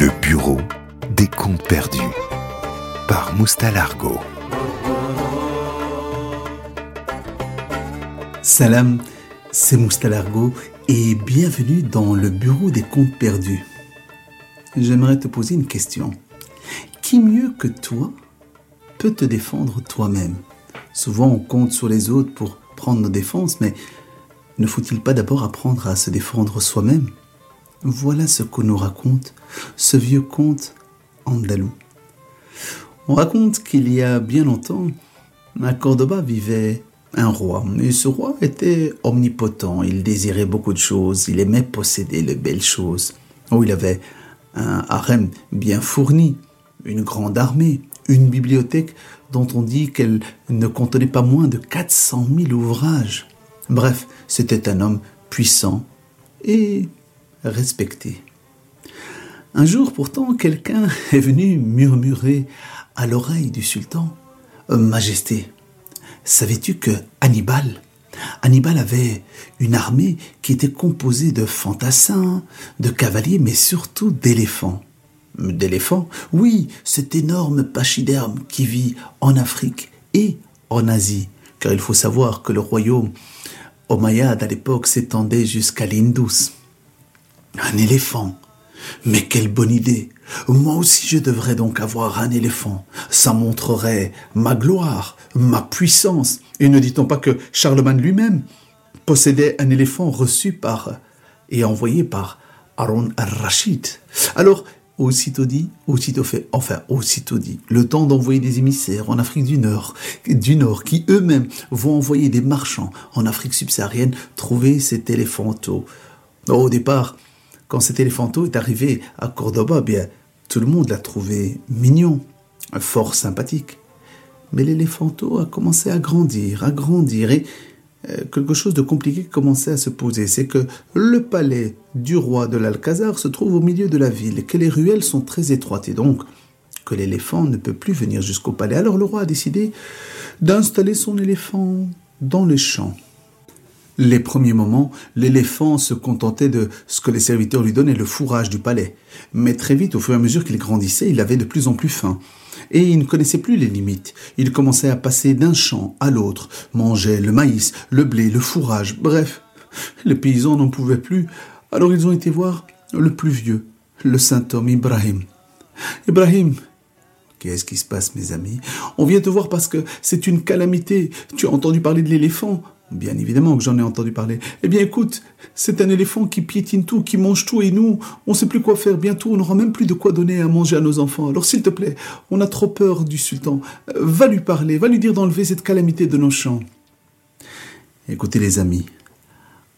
Le bureau des comptes perdus par Moustalargo. Salam, c'est Moustalargo et bienvenue dans le bureau des comptes perdus. J'aimerais te poser une question. Qui mieux que toi peut te défendre toi-même? Souvent on compte sur les autres pour prendre nos défenses, mais ne faut-il pas d'abord apprendre à se défendre soi-même? Voilà ce qu'on nous raconte ce vieux conte andalou. On raconte qu'il y a bien longtemps, à Cordoba vivait un roi. Et ce roi était omnipotent. Il désirait beaucoup de choses. Il aimait posséder les belles choses. Oh, il avait un harem bien fourni, une grande armée, une bibliothèque dont on dit qu'elle ne contenait pas moins de 400 000 ouvrages. Bref, c'était un homme puissant et respecté. Un jour pourtant, quelqu'un est venu murmurer à l'oreille du sultan euh, Majesté, savais-tu que Hannibal, Hannibal avait une armée qui était composée de fantassins, de cavaliers, mais surtout d'éléphants. D'éléphants? Oui, cet énorme pachyderme qui vit en Afrique et en Asie, car il faut savoir que le royaume Omeyyade à l'époque s'étendait jusqu'à l'Indus. Un éléphant mais quelle bonne idée. Moi aussi je devrais donc avoir un éléphant. Ça montrerait ma gloire, ma puissance. Et ne dit-on pas que Charlemagne lui-même possédait un éléphant reçu par et envoyé par Aaron al-Rashid. Alors, aussitôt dit, aussitôt fait, enfin, aussitôt dit, le temps d'envoyer des émissaires en Afrique du Nord, du qui eux-mêmes vont envoyer des marchands en Afrique subsaharienne trouver cet éléphanto. Au départ, quand cet éléphanto est arrivé à Cordoba, bien, tout le monde l'a trouvé mignon, fort sympathique. Mais l'éléphanto a commencé à grandir, à grandir, et euh, quelque chose de compliqué commençait à se poser. C'est que le palais du roi de l'Alcazar se trouve au milieu de la ville, que les ruelles sont très étroites, et donc que l'éléphant ne peut plus venir jusqu'au palais. Alors le roi a décidé d'installer son éléphant dans les champs. Les premiers moments, l'éléphant se contentait de ce que les serviteurs lui donnaient, le fourrage du palais. Mais très vite, au fur et à mesure qu'il grandissait, il avait de plus en plus faim. Et il ne connaissait plus les limites. Il commençait à passer d'un champ à l'autre, mangeait le maïs, le blé, le fourrage, bref. Les paysans n'en pouvaient plus. Alors ils ont été voir le plus vieux, le saint homme Ibrahim. Ibrahim, Qu'est-ce qui se passe, mes amis? On vient te voir parce que c'est une calamité. Tu as entendu parler de l'éléphant? Bien évidemment que j'en ai entendu parler. Eh bien écoute, c'est un éléphant qui piétine tout, qui mange tout, et nous, on ne sait plus quoi faire. Bientôt, on n'aura même plus de quoi donner à manger à nos enfants. Alors s'il te plaît, on a trop peur du sultan. Euh, va lui parler, va lui dire d'enlever cette calamité de nos champs. Écoutez les amis,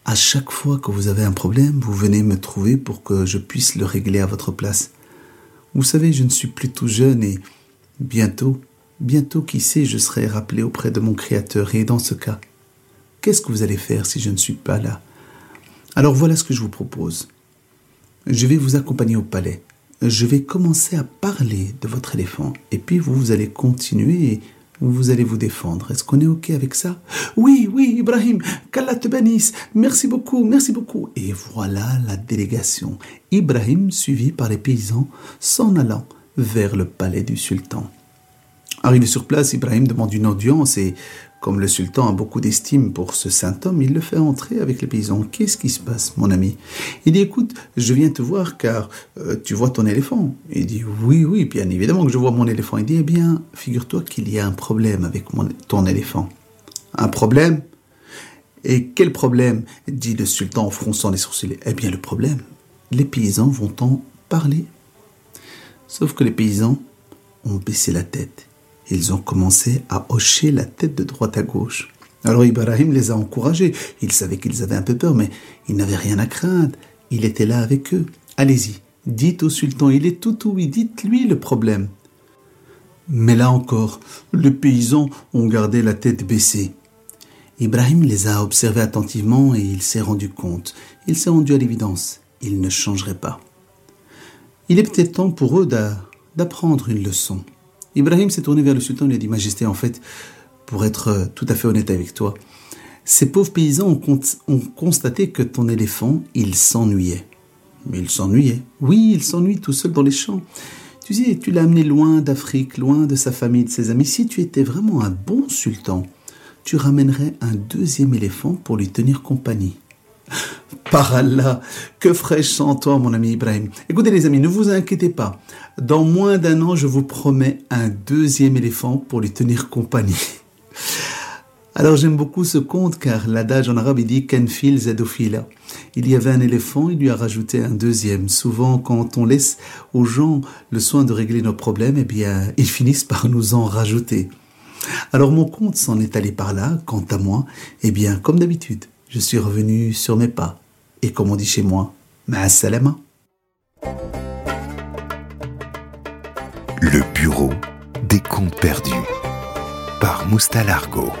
à chaque fois que vous avez un problème, vous venez me trouver pour que je puisse le régler à votre place. Vous savez, je ne suis plus tout jeune et bientôt, bientôt, qui sait, je serai rappelé auprès de mon Créateur. Et dans ce cas, Qu'est-ce que vous allez faire si je ne suis pas là? Alors voilà ce que je vous propose. Je vais vous accompagner au palais. Je vais commencer à parler de votre éléphant. Et puis vous, vous allez continuer et vous allez vous défendre. Est-ce qu'on est OK avec ça? Oui, oui, Ibrahim, qu'Allah te bénisse. Merci beaucoup, merci beaucoup. Et voilà la délégation. Ibrahim suivi par les paysans s'en allant vers le palais du sultan. Arrivé sur place, Ibrahim demande une audience et comme le sultan a beaucoup d'estime pour ce saint homme, il le fait entrer avec les paysans. Qu'est-ce qui se passe, mon ami? Il dit, écoute, je viens te voir car euh, tu vois ton éléphant. Il dit, oui, oui, bien évidemment que je vois mon éléphant. Il dit, eh bien, figure-toi qu'il y a un problème avec ton éléphant. Un problème Et quel problème? dit le sultan en fronçant les sourcils. Eh bien, le problème, les paysans vont en parler. Sauf que les paysans ont baissé la tête ils ont commencé à hocher la tête de droite à gauche. Alors Ibrahim les a encouragés. Il savait qu'ils avaient un peu peur, mais ils n'avaient rien à craindre. Il était là avec eux. Allez-y, dites au sultan, il est tout oui, dites-lui le problème. Mais là encore, les paysans ont gardé la tête baissée. Ibrahim les a observés attentivement et il s'est rendu compte, il s'est rendu à l'évidence, il ne changerait pas. Il est peut-être temps pour eux d'apprendre une leçon. Ibrahim s'est tourné vers le sultan et lui a dit Majesté, en fait, pour être euh, tout à fait honnête avec toi, ces pauvres paysans ont, constaté que ton éléphant, il s'ennuyait. Mais il s'ennuyait. Oui, il s'ennuie tout seul dans les champs. Tu sais, tu l'as amené loin d'Afrique, loin de sa famille, de ses amis. Si tu étais vraiment un bon sultan, tu ramènerais un deuxième éléphant pour lui tenir compagnie. Par Allah, que ferais-je sans toi, mon ami Ibrahim? Écoutez les amis, ne vous inquiétez pas. Dans moins d'un an, je vous promets un deuxième éléphant pour lui tenir compagnie. Alors j'aime beaucoup ce conte car l'adage en arabe il dit Kenfil Zedophila. Il y avait un éléphant, il lui a rajouté un deuxième. Souvent quand on laisse aux gens le soin de régler nos problèmes, eh bien ils finissent par nous en rajouter. Alors mon conte s'en est allé par là, quant à moi, eh bien comme d'habitude, je suis revenu sur mes pas. Et comme on dit chez moi, ma salama. Le bureau des contes perdus par Moustalargo.